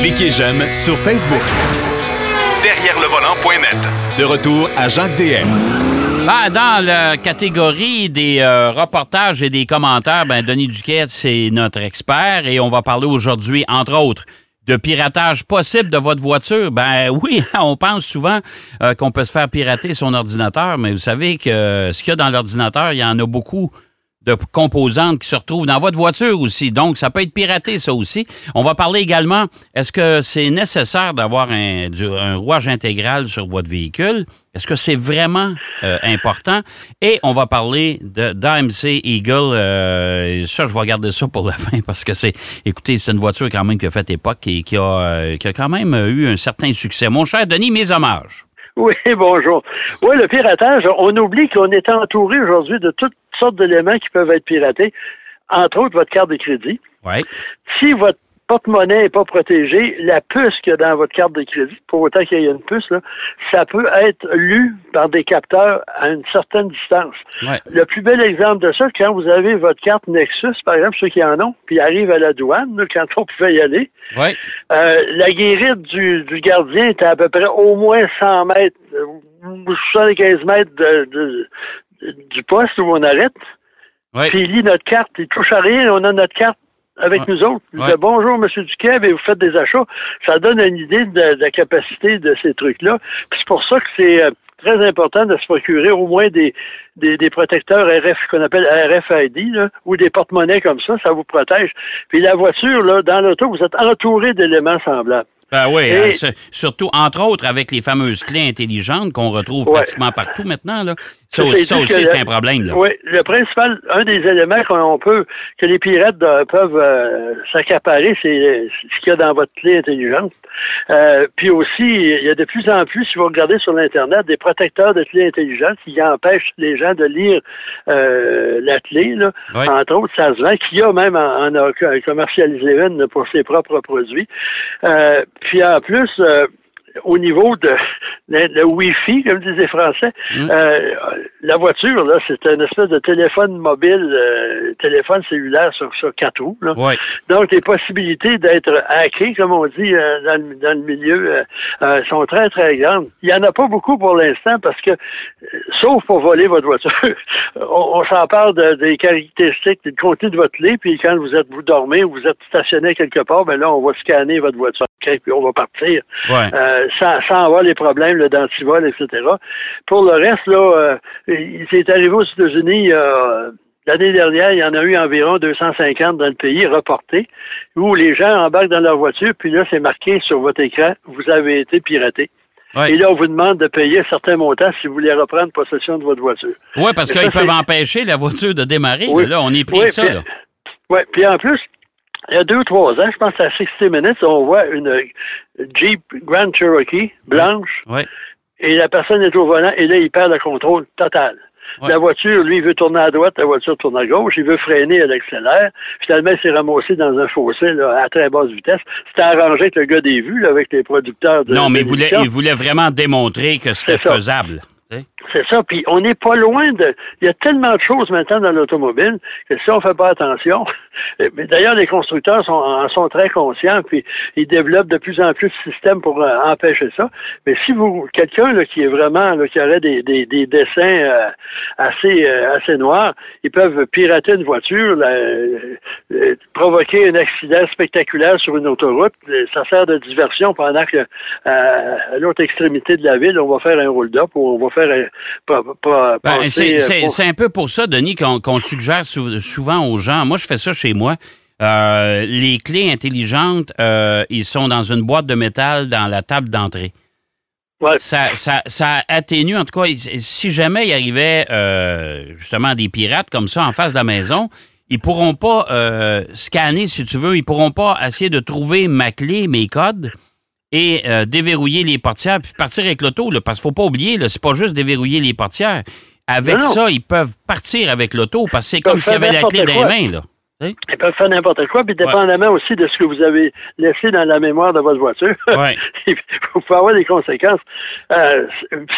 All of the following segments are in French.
Cliquez j'aime sur Facebook. Derrière le volant.net. De retour à Jacques DM. Ben, dans la catégorie des euh, reportages et des commentaires, ben, Denis Duquette, c'est notre expert et on va parler aujourd'hui, entre autres, de piratage possible de votre voiture. Ben oui, on pense souvent euh, qu'on peut se faire pirater son ordinateur, mais vous savez que euh, ce qu'il y a dans l'ordinateur, il y en a beaucoup de composantes qui se retrouvent dans votre voiture aussi. Donc, ça peut être piraté, ça aussi. On va parler également, est-ce que c'est nécessaire d'avoir un, un rouage intégral sur votre véhicule? Est-ce que c'est vraiment euh, important? Et on va parler de d'AMC Eagle. Euh, ça, je vais garder ça pour la fin parce que c'est, écoutez, c'est une voiture quand même qui a fait époque et qui a, euh, qui a quand même eu un certain succès. Mon cher Denis, mes hommages. Oui, bonjour. Oui, le piratage, on oublie qu'on est entouré aujourd'hui de toutes sortes d'éléments qui peuvent être piratés, entre autres votre carte de crédit. Si votre porte-monnaie n'est pas protégé, la puce qu'il y a dans votre carte de crédit, pour autant qu'il y ait une puce, là, ça peut être lu par des capteurs à une certaine distance. Ouais. Le plus bel exemple de ça, quand vous avez votre carte Nexus, par exemple, ceux qui en ont, puis ils arrivent à la douane, là, quand on pouvait y aller, euh, la guérite du, du gardien était à peu près au moins 100 mètres, euh, ou 75 mètres de, de- du poste où on arrête. Puis il lit notre carte, il touche à rien, on a notre carte avec Ouais. nous autres. Il Ouais. dit bonjour, Monsieur Duquet, et vous faites des achats. Ça donne une idée de, de la capacité de ces trucs-là. Puis c'est pour ça que c'est euh, très important de se procurer au moins des, des, des protecteurs RF qu'on appelle RFID, là, ou des porte-monnaies comme ça, ça vous protège. Puis la voiture, là, dans l'auto, vous êtes entouré d'éléments semblables. Ben oui, Et- hein, c'est- surtout, entre autres, avec les fameuses clés intelligentes qu'on retrouve Ouais. pratiquement partout maintenant. Là. Ça, aussi, c'est ça aussi, un problème. Là. Oui, le principal, un des éléments qu'on peut, que les pirates euh, peuvent euh, s'accaparer, c'est euh, ce qu'il y a dans votre clé intelligente. Euh, puis aussi, il y a de plus en plus, si vous regardez sur l'Internet, des protecteurs de clés intelligentes qui empêchent les gens de lire euh, la clé. Là. Oui. Entre autres, ça se vend, qu'il y a même en, en a commercialisé une pour ses propres produits. Puis en plus, euh, au niveau de le, Wi-Fi, comme disent les Français, Mm. euh, la voiture, là, c'est une espèce de téléphone mobile, euh, téléphone cellulaire sur, sur quatre roues. Là. Donc, les possibilités d'être hacké, comme on dit euh, dans, le, dans le milieu, euh, euh, sont très, très grandes. Il n'y en a pas beaucoup pour l'instant parce que, euh, sauf pour voler votre voiture, on, on s'en parle de- des caractéristiques, du contenu de votre clé, puis quand vous êtes, vous dormez ou vous êtes stationné quelque part, ben là, on va scanner votre voiture, OK, puis on va partir Ouais. Euh, sans, sans avoir les problèmes là, d'antivol, etc. Pour le reste, là, euh, il s'est arrivé aux États-Unis euh, l'année dernière, il y en a eu environ 250 dans le pays reportés, où les gens embarquent dans leur voiture, puis là, c'est marqué sur votre écran, vous avez été piraté. Ouais. Et là, on vous demande de payer un certain montant si vous voulez reprendre possession de votre voiture. Oui, parce qu'ils peuvent empêcher la voiture de démarrer. Oui. Là, on est pris Oui, de ça. Oui, puis en plus, il y a deux ou trois ans, je pense à 60 Minutes, on voit une Jeep Grand Cherokee blanche Oui. et la personne est au volant et là, il perd le contrôle total. Ouais. La voiture, lui, il veut tourner à droite, la voiture tourne à gauche, il veut freiner, elle accélère. Finalement, il s'est ramassé dans un fossé là, à très basse vitesse. C'était arrangé avec le gars des vues, là, avec les producteurs de Non, mais il voulait, il voulait vraiment démontrer que c'était faisable. C'est ça. Puis on n'est pas loin de. Il y a tellement de choses maintenant dans l'automobile que si on ne fait pas attention. D'ailleurs, les constructeurs sont, en sont très conscients, puis ils développent de plus en plus de systèmes pour euh, empêcher ça. Mais si vous, quelqu'un qui est vraiment, là, qui aurait des, des, des dessins euh, assez, euh, assez noirs, ils peuvent pirater une voiture, euh, provoquer un accident spectaculaire sur une autoroute. Euh, Ça sert de diversion pendant que à l'autre extrémité de la ville, on va faire un hold-up ou on va faire un, pas, pas, Ben, c'est- euh, c'est pour- un peu pour ça, Denis, qu'on suggère sou- souvent aux gens. Moi, je fais ça chez moi. Euh, les clés intelligentes, euh, ils sont dans une boîte de métal dans la table d'entrée. Ouais. Ça, ça, ça atténue, en tout cas, si jamais il arrivait euh, justement des pirates comme ça en face de la maison, ils pourront pas euh, scanner, si tu veux, ils pourront pas essayer de trouver ma clé, mes codes et euh, déverrouiller les portières puis partir avec l'auto, parce qu'il faut pas oublier, c'est pas juste déverrouiller les portières. Avec Non, non. ça, ils peuvent partir avec l'auto parce que c'est comme s'il y avait la clé dans les mains, là. Ils peuvent faire n'importe quoi, puis dépendamment aussi de ce que vous avez laissé dans la mémoire de votre voiture, Ouais. vous pouvez avoir des conséquences. Euh,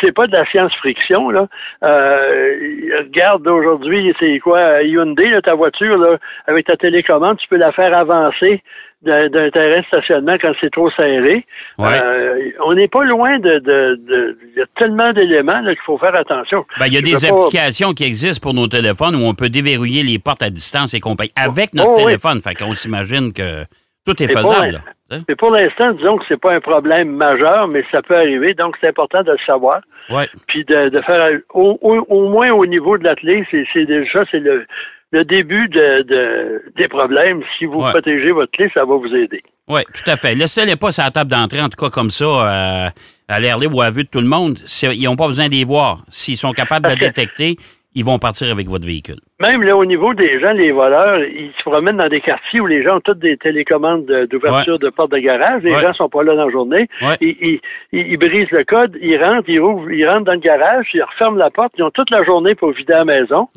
c'est pas de la science-friction, là. Euh, regarde aujourd'hui, c'est quoi, Hyundai, là, ta voiture, là, avec ta télécommande, tu peux la faire avancer d'un terrain de stationnement quand c'est trop serré. Ouais. Euh, on n'est pas loin de... de, de- Il y a tellement d'éléments qu'il faut faire attention. Ben, il y a des pas- applications qui existent pour nos téléphones où on peut déverrouiller les portes à distance et compagnie avec notre Oh, oui. téléphone. Fait qu'on s'imagine que tout est Et faisable. Mais pour l'instant, disons que c'est pas un problème majeur, mais ça peut arriver. Donc, c'est important de le savoir. Ouais. Puis de, de faire au, au- au moins au niveau de la clé, c'est c'est déjà c'est le, le début de, de- des problèmes. Si vous Ouais. protégez votre clé, ça va vous aider. Oui, tout à fait. Laissez-les pas sur la table d'entrée, en tout cas comme ça, euh, à l'air libre ou à vue de tout le monde. Ils n'ont pas besoin de les voir. S'ils sont capables de la détecter, ils vont partir avec votre véhicule. Même là, au niveau des gens, les voleurs, ils se promènent dans des quartiers où les gens ont toutes des télécommandes de- d'ouverture de portes de garage. Les Ouais. gens sont pas là dans la journée. Ouais. Ils, ils- ils- ils brisent le code, ils rentrent, ils, ouvrent, ils rentrent dans le garage, ils referment la porte. Ils ont toute la journée pour vider la maison.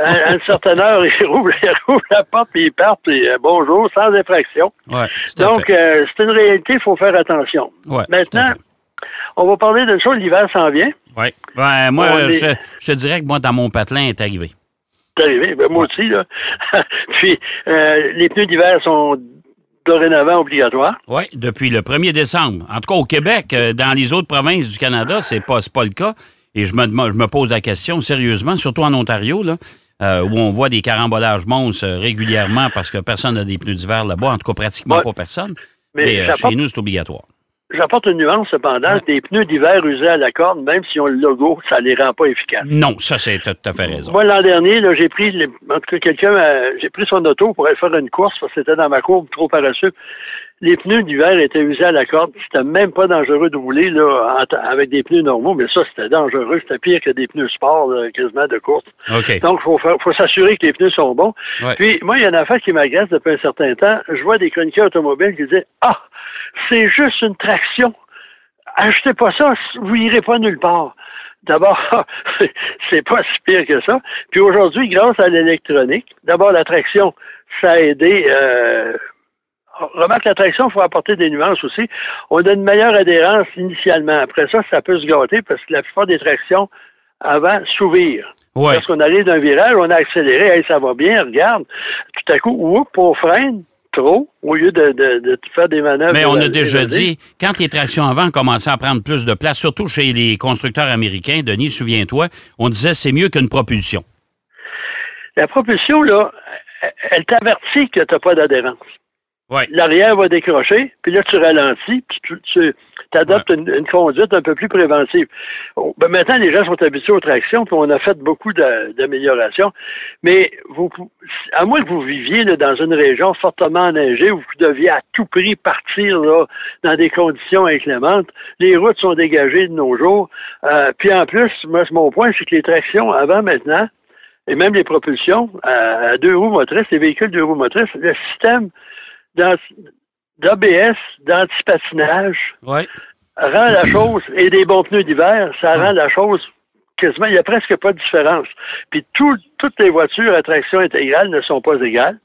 À, à une certaine heure, ils rouvrent, la porte puis ils partent. Puis, euh, bonjour, sans à Donc, euh, c'est une réalité, il faut faire attention. Maintenant. On va parler d'une chose, l'hiver s'en vient. Oui. Ben, moi, est- je, je te dirais que moi, dans mon patelin, est arrivé. C'est arrivé, ben, moi aussi. Là. puis, euh, les pneus d'hiver sont dorénavant obligatoires. Oui, depuis le 1er décembre. En tout cas, au Québec, euh, dans les autres provinces du Canada, c'est pas, pas le cas. Et je me, demande- je me pose la question sérieusement, surtout en Ontario, là, euh, où on voit des carambolages monstres régulièrement parce que personne n'a des pneus d'hiver là-bas, en tout cas pratiquement Ouais. pas personne. Mais euh, chez nous, c'est obligatoire. J'apporte une nuance, cependant. Ouais. Des pneus d'hiver usés à la corde, même si on le logo, ça les rend pas efficaces. Non, ça, c'est tout à fait raison. Moi, l'an dernier, là, j'ai pris, les- en tout cas, quelqu'un, euh, j'ai pris son auto pour aller faire une course parce que c'était dans ma courbe trop paresseux. Les pneus d'hiver étaient usés à la corde. C'était même pas dangereux de rouler là, en- avec des pneus normaux, mais ça, c'était dangereux. C'était pire que des pneus sport, là, quasiment de course. OK. Donc, il faut, faire- faut s'assurer que les pneus sont bons. Ouais. Puis, moi, il y a une affaire qui m'agace depuis un certain temps. Je vois des chroniqueurs automobiles qui disent Ah, c'est juste une traction. Achetez pas ça, vous irez pas nulle part. D'abord, c'est pas si pire que ça. Puis aujourd'hui, grâce à l'électronique, d'abord la traction, ça a aidé. Euh, remarque la traction, il faut apporter des nuances aussi. On a une meilleure adhérence initialement. Après ça, ça peut se gâter parce que la plupart des tractions avant s'ouvrir. Ouais. Lorsqu'on arrive d'un virage, on a accéléré, hey, ça va bien, regarde. Tout à coup, oups, on freine trop au lieu de, de, de faire des manœuvres. Mais on a déjà dit, quand les tractions avant commençaient à prendre plus de place, surtout chez les constructeurs américains, Denis, souviens-toi, on disait c'est mieux qu'une propulsion. La propulsion, là, elle t'avertit que tu n'as pas d'adhérence. Ouais. L'arrière va décrocher, puis là, tu ralentis, puis tu, tu adoptes une, une conduite un peu plus préventive. Oh, ben, maintenant, les gens sont habitués aux tractions, puis on a fait beaucoup d'améliorations. Mais vous, à moins que vous viviez là, dans une région fortement enneigée où vous deviez à tout prix partir là, dans des conditions inclémentes, les routes sont dégagées de nos jours. Euh, puis en plus, moi, mon point, c'est que les tractions, avant maintenant, et même les propulsions à, à deux roues motrices, les véhicules deux roues motrices, le système d'ABS, d'antipatinage, Ouais. rend la chose, et des bons pneus d'hiver, ça rend la chose quasiment, il n'y a presque pas de différence. Puis tout- toutes les voitures à traction intégrale ne sont pas égales.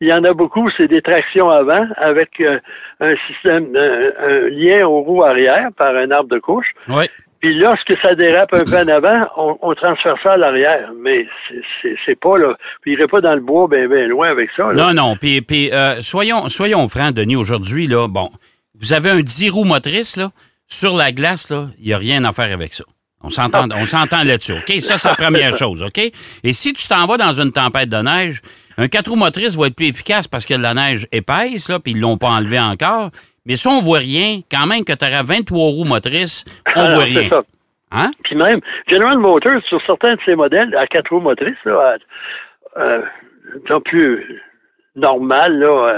Il y en a beaucoup, c'est des tractions avant avec euh, un système, un, un lien aux roues arrière par un arbre de couche. Ouais. Puis lorsque ça dérape un peu en avant, on, on transfère ça à l'arrière. Mais c'est- c'est c'est pas là. Puis il irait pas dans le bois bien bien loin avec ça. là. Non, non. Puis, puis euh, soyons, soyons francs, Denis, aujourd'hui, là, bon, vous avez un 10 roues motrices, là, sur la glace, là, il n'y a rien à faire avec ça. On s'entend, on s'entend là-dessus, OK? Ça, c'est la première chose, OK? Et si tu t'en vas dans une tempête de neige, un 4 roues motrices va être plus efficace parce que la neige épaisse, là, puis ils l'ont pas enlevé encore. Mais si on voit rien, quand même que tu auras 23 roues motrices, on Alors, voit c'est rien. ça. Hein? Puis même, General Motors, sur certains de ses modèles à quatre roues motrices, là, euh, disons plus normal, là,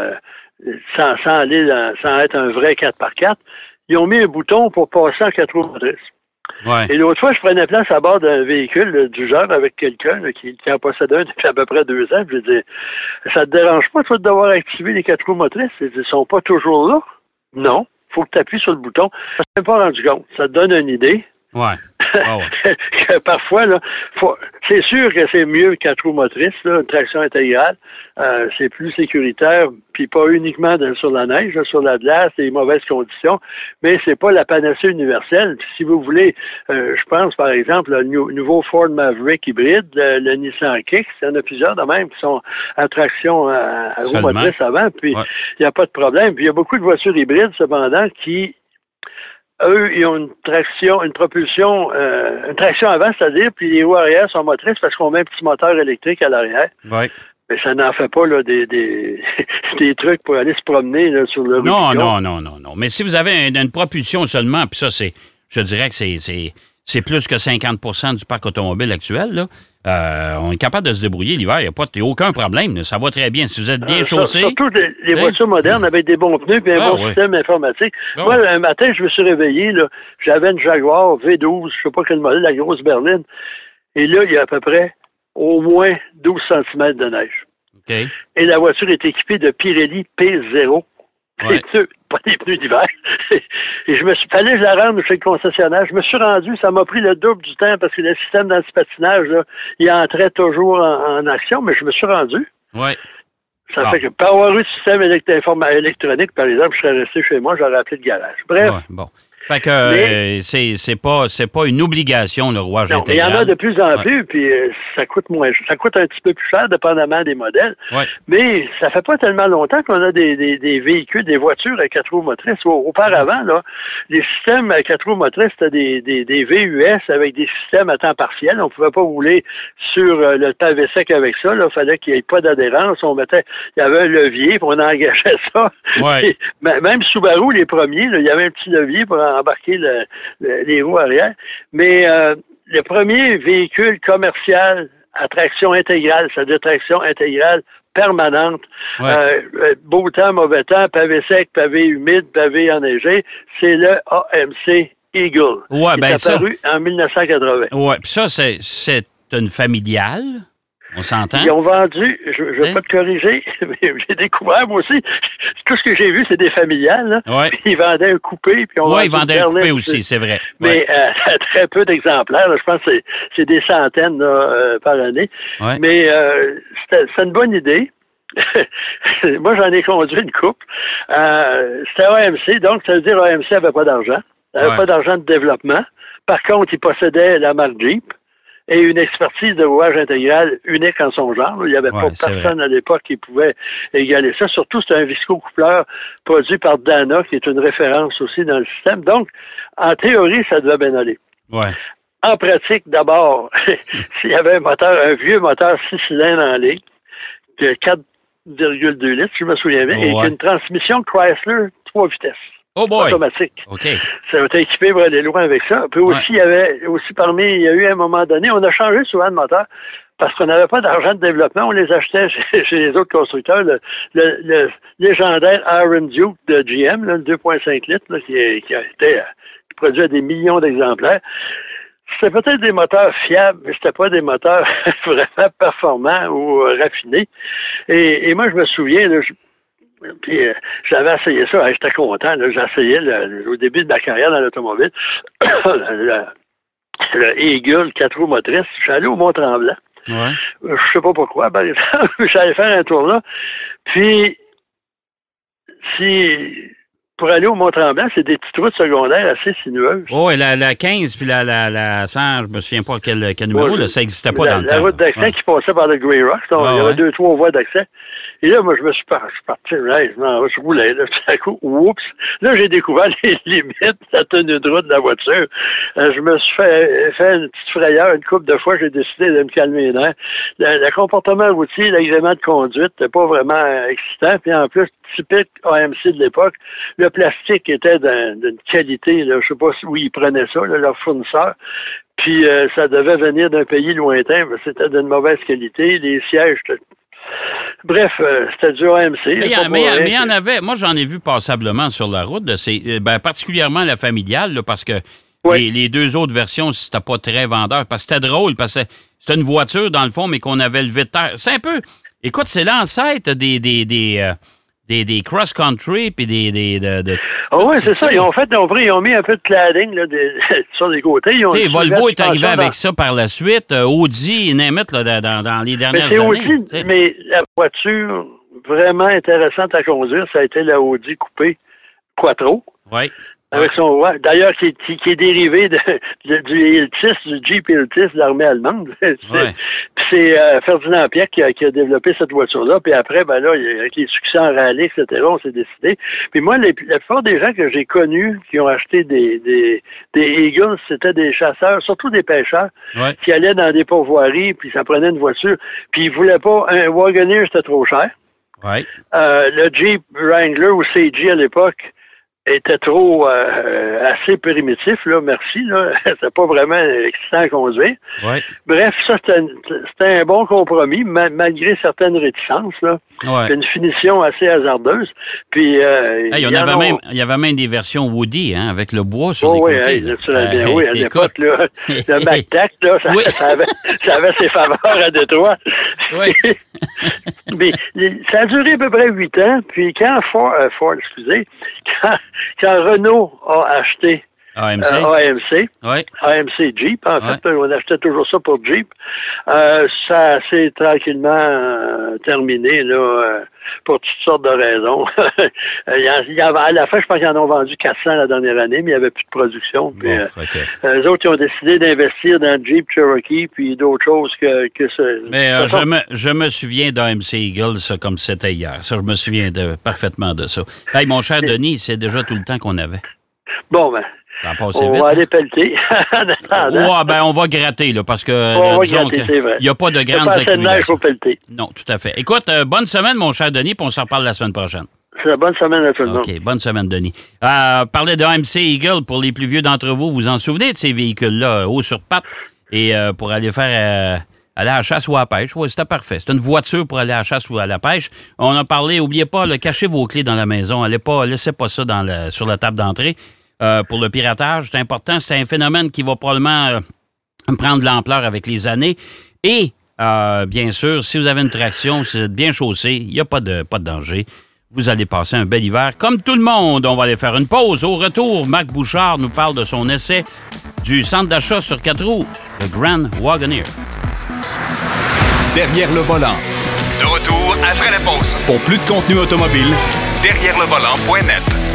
euh, sans, sans aller dans- sans être un vrai 4x4, ils ont mis un bouton pour passer en quatre roues motrices. Ouais. Et l'autre fois, je prenais place à bord d'un véhicule là, du genre avec quelqu'un qui, qui en possède un depuis à peu près deux ans. Puis je dis, ça te dérange pas, toi, de devoir activer les quatre roues motrices? Ils ne sont pas toujours là. Non. faut que tu appuies sur le bouton. Ça ne pas rendu compte. Ça te donne une idée. Ouais. Ah parfois, là, faut- c'est sûr que c'est mieux qu'un trou motrice, là, une traction intégrale. Euh, c'est plus sécuritaire, puis pas uniquement de- sur la neige, là, sur la glace, les mauvaises conditions, mais c'est pas la panacée universelle. Puis si vous voulez, euh, je pense par exemple le nou- nouveau Ford Maverick hybride, le, le Nissan Kicks, il y en a plusieurs de même qui sont à traction à, à roue motrice avant, puis il Ouais. n'y a pas de problème. Puis il y a beaucoup de voitures hybrides cependant qui eux, ils ont une traction, une propulsion, euh, une traction avant, c'est-à-dire, puis les roues arrière sont motrices parce qu'on met un petit moteur électrique à l'arrière. Ouais. Mais ça n'en fait pas là, des, des, des trucs pour aller se promener là, sur le Non, non, non, non, non. Mais si vous avez une, une propulsion seulement, puis ça, c'est, je dirais que c'est, c'est, plus que 50% du parc automobile actuel, là. Euh, on est capable de se débrouiller l'hiver, il n'y a pas aucun problème. là. Ça va très bien. Si vous êtes bien Euh, chaussé. Surtout les, les Hein? voitures modernes avec des bons pneus et un Ah, bon système informatique. Ah, Moi, un matin, je me suis réveillé, là, j'avais une Jaguar V12, je sais pas quel modèle, la grosse berline. Et là, il y a à peu près au moins 12 cm de neige. Et la voiture est équipée de Pirelli P0. Ouais. C'est sûr, pas des pneus d'hiver. Et je me suis, fallait que je la rende chez le concessionnaire. Je me suis rendu, ça m'a pris le double du temps parce que le système d'antipatinage, il entrait toujours en, en action, mais je me suis rendu. Ouais. Ça Ah. fait que, pour avoir eu le système électronique, par exemple, je serais resté chez moi, j'aurais appelé le garage. Bref. Ouais, bon. Fait que euh, c'est, c'est pas c'est pas une obligation le rouage Non, mais il y en intégral. a de plus en Ouais. plus, puis euh, ça coûte moins. Ça coûte un petit peu plus cher, dépendamment des modèles. Ouais. Mais ça fait pas tellement longtemps qu'on a des, des, des véhicules, des voitures à quatre roues motrices. Au- Auparavant, là, les systèmes à quatre roues motrices, c'était des, des, des VUS avec des systèmes à temps partiel. On pouvait pas rouler sur euh, le pavé sec avec ça. Il fallait qu'il n'y ait pas d'adhérence. On mettait, il y avait un levier, puis on engageait ça. Ouais. Et m- même Subaru, les premiers, là, il y avait un petit levier pour embarquer le- le- les roues arrière. Mais euh, le premier véhicule commercial à traction intégrale, c'est-à-dire traction intégrale permanente, Ouais. euh, euh, beau temps, mauvais temps, pavé sec, pavé humide, pavé enneigé, c'est le AMC Eagle. Ouais, qui ben est ça- apparu en 1980. Ouais. Puis ça, c'est une familiale? On s'entend? Ils ont vendu, je ne vais Hein? pas te corriger, mais j'ai découvert, moi aussi, tout ce que j'ai vu, c'est des familiales. Là. Ouais. Ils vendaient un coupé. Puis on Ouais, ils vendaient un coupé aussi. c'est vrai. Mais euh, très peu d'exemplaires. Je pense que c'est- des centaines là, euh, par année. Ouais. Mais euh, c'était c'est une bonne idée. Moi, j'en ai conduit une coupe. Euh, c'était AMC, donc ça veut dire AMC n'avait pas d'argent. N'avait pas d'argent de développement. Par contre, il possédait la marque Jeep et une expertise de rouage intégral unique en son genre. Il n'y avait Ouais, pas personne à l'époque qui pouvait égaler ça. Surtout, c'est un visco-coupleur produit par Dana, qui est une référence aussi dans le système. Donc, en théorie, ça devait bien aller. Ouais. En pratique, d'abord, s'il y avait un moteur, un vieux moteur 6 cylindres en ligne, de 4,2 litres, je me souviens bien, et une transmission Chrysler 3 vitesses, Oh boy! automatique. OK. Ça va être équipé pour aller loin avec ça. Puis aussi, Ouais. il y avait aussi parmi, il y a eu un moment donné, on a changé souvent de moteur parce qu'on n'avait pas d'argent de développement, on les achetait chez, chez les autres constructeurs. Le, le- le légendaire Iron Duke de GM, là, le 2.5 litres, là, qui, est- qui a été euh, qui produit à des millions d'exemplaires. C'était peut-être des moteurs fiables, mais c'était pas des moteurs vraiment performants ou euh, raffinés. Et, et moi, je me souviens, là, je- puis euh, j'avais essayé ça, hein, j'étais content. J'essayais au début de ma carrière dans l'automobile. le, le Eagle 4 roues motrices. Je suis allé au Mont-Tremblant. Ouais. Euh, Je sais pas pourquoi, exemple. J'allais faire un tour là. Puis, si pour aller au Mont-Tremblant, c'est des petites routes secondaires assez sinueuses. Oh, et la, la 15 puis la, la, la 100, je me souviens pas quel, quel numéro, Ouais, là, ça n'existait pas la, dans le la temps. route d'accès Ouais. qui passait par le Grey Rock. donc, Ah il y avait ouais. deux, trois voies d'accès. Et là, moi, je me suis, je suis parti, là, je, m'en- roulais, là, tout à coup, oups. Là, j'ai découvert les limites de la tenue de route de la voiture. Euh, je me suis fait, fait une petite frayeur une couple de fois. J'ai décidé de me calmer nerfs. Le, le comportement routier, l'agrément de conduite, n'était pas vraiment excitant. Puis en plus, typique AMC de l'époque, le plastique était d'un- d'une qualité, là, je sais pas où ils prenaient ça, là, leur fournisseur. Puis euh, ça devait venir d'un pays lointain, mais c'était d'une mauvaise qualité. Les sièges, bref, euh, c'était du AMC. Mais il y, en- mais, avait, moi j'en ai vu passablement sur la route, de ces, euh, ben, particulièrement la familiale, là, parce que Oui. les, les deux autres versions, c'était pas très vendeur. Parce que c'était drôle, parce que c'était une voiture dans le fond, mais qu'on avait levé de terre. C'est un peu. Écoute, c'est l'ancêtre des, des, des, euh, des, des cross-country puis des. des de, de- Ah oui, c'est ça. Ils ont fait, ils ont, pris, ils ont mis un peu de cladding là, sur les côtés. Ils ont Volvo est arrivé dans- avec ça par la suite. Euh, Audi, Nemeth, là, dans, dans les dernières années. aussi, mais la voiture vraiment intéressante à conduire, ça a été la Audi coupée Quattro. Ouais. Avec son ouais, d'ailleurs qui, est- qui, qui est dérivé de, de- du du Jeep Iltis de l'armée allemande. C'est- Ouais. Puis c'est euh, Ferdinand Pierre qui a, qui a développé cette voiture-là. Puis après, ben là, il y a- avec les succès en rallye, etc., on s'est décidé. Puis moi, les- la plupart des gens que j'ai connus qui ont acheté des, des, des Eagles, c'était des chasseurs, surtout des pêcheurs, Ouais. qui allaient dans des pourvoiries, puis ça prenait une voiture. Puis ils voulaient pas un Wagoneer, c'était trop cher. Ouais. Euh, le Jeep Wrangler ou CG à l'époque était trop euh, assez primitif, là, merci. Là. C'était pas vraiment excitant à conduire. Ouais. Bref, ça, c'était un, bon compromis, ma- malgré certaines réticences. Là. Ouais. C'est une finition assez hasardeuse. Puis, euh, Hey, il y en avait même, il y avait même des versions Woody, hein, avec le bois sur Oh, les oui, côtés. hey, là. naturellement, Euh, oui, à l'époque, là, le MacTac, là, ça, Oui. ça avait, ça avait ses faveurs à Détroit. Oui. Mais ça a duré à peu près huit ans, puis quand Ford, euh, Ford, excusez, quand, quand Renault a acheté AMC. euh, AMC. AMC Jeep, en fait, on achetait toujours ça pour Jeep, euh, ça s'est tranquillement euh, terminé, là, pour toutes sortes de raisons. il y en- à la fin, je pense qu'ils en ont vendu 400 la dernière année, mais il n'y avait plus de production. Puis, Bon, euh, autres, ils ont décidé d'investir dans le Jeep Cherokee puis d'autres choses que, que ce. Mais euh, je, me, je me souviens d'AMC Eagle, ça, comme c'était hier. Ça, je me souviens de, parfaitement de ça. Hey, mon cher Denis, c'est déjà tout le temps qu'on avait. Bon, ben, Ça on vite. va hein? aller pelleter. Ouais, ben, on va gratter, là, parce que, On euh, disons n'y a pas de il y a grandes de neige accumulations. Non, tout à fait. Écoute, euh, bonne semaine, mon cher Denis, puis on se reparle la semaine prochaine. C'est une bonne semaine à tout le monde. OK, bonne semaine, Denis. Euh, parler de AMC Eagle, pour les plus vieux d'entre vous, vous en souvenez de ces véhicules-là, haut sur pattes, et euh, pour aller faire aller à la chasse ou à la pêche? Oui, c'était parfait. C'est une voiture pour aller à la chasse ou à la pêche. On a parlé, oubliez pas, là, cachez vos clés dans la maison. Allez pas, laissez pas ça dans le- sur la table d'entrée. Euh, pour le piratage, c'est important. C'est un phénomène qui va probablement euh, prendre de l'ampleur avec les années. Et, euh, bien sûr, si vous avez une traction, si vous êtes bien chaussé, il n'y a pas de, pas de danger. Vous allez passer un bel hiver. Comme tout le monde, on va aller faire une pause. Au retour, Marc Bouchard nous parle de son essai du centre d'achat sur quatre roues, le Grand Wagoneer. Derrière le volant. De retour après la pause. Pour plus de contenu automobile, Derrière le volant.net.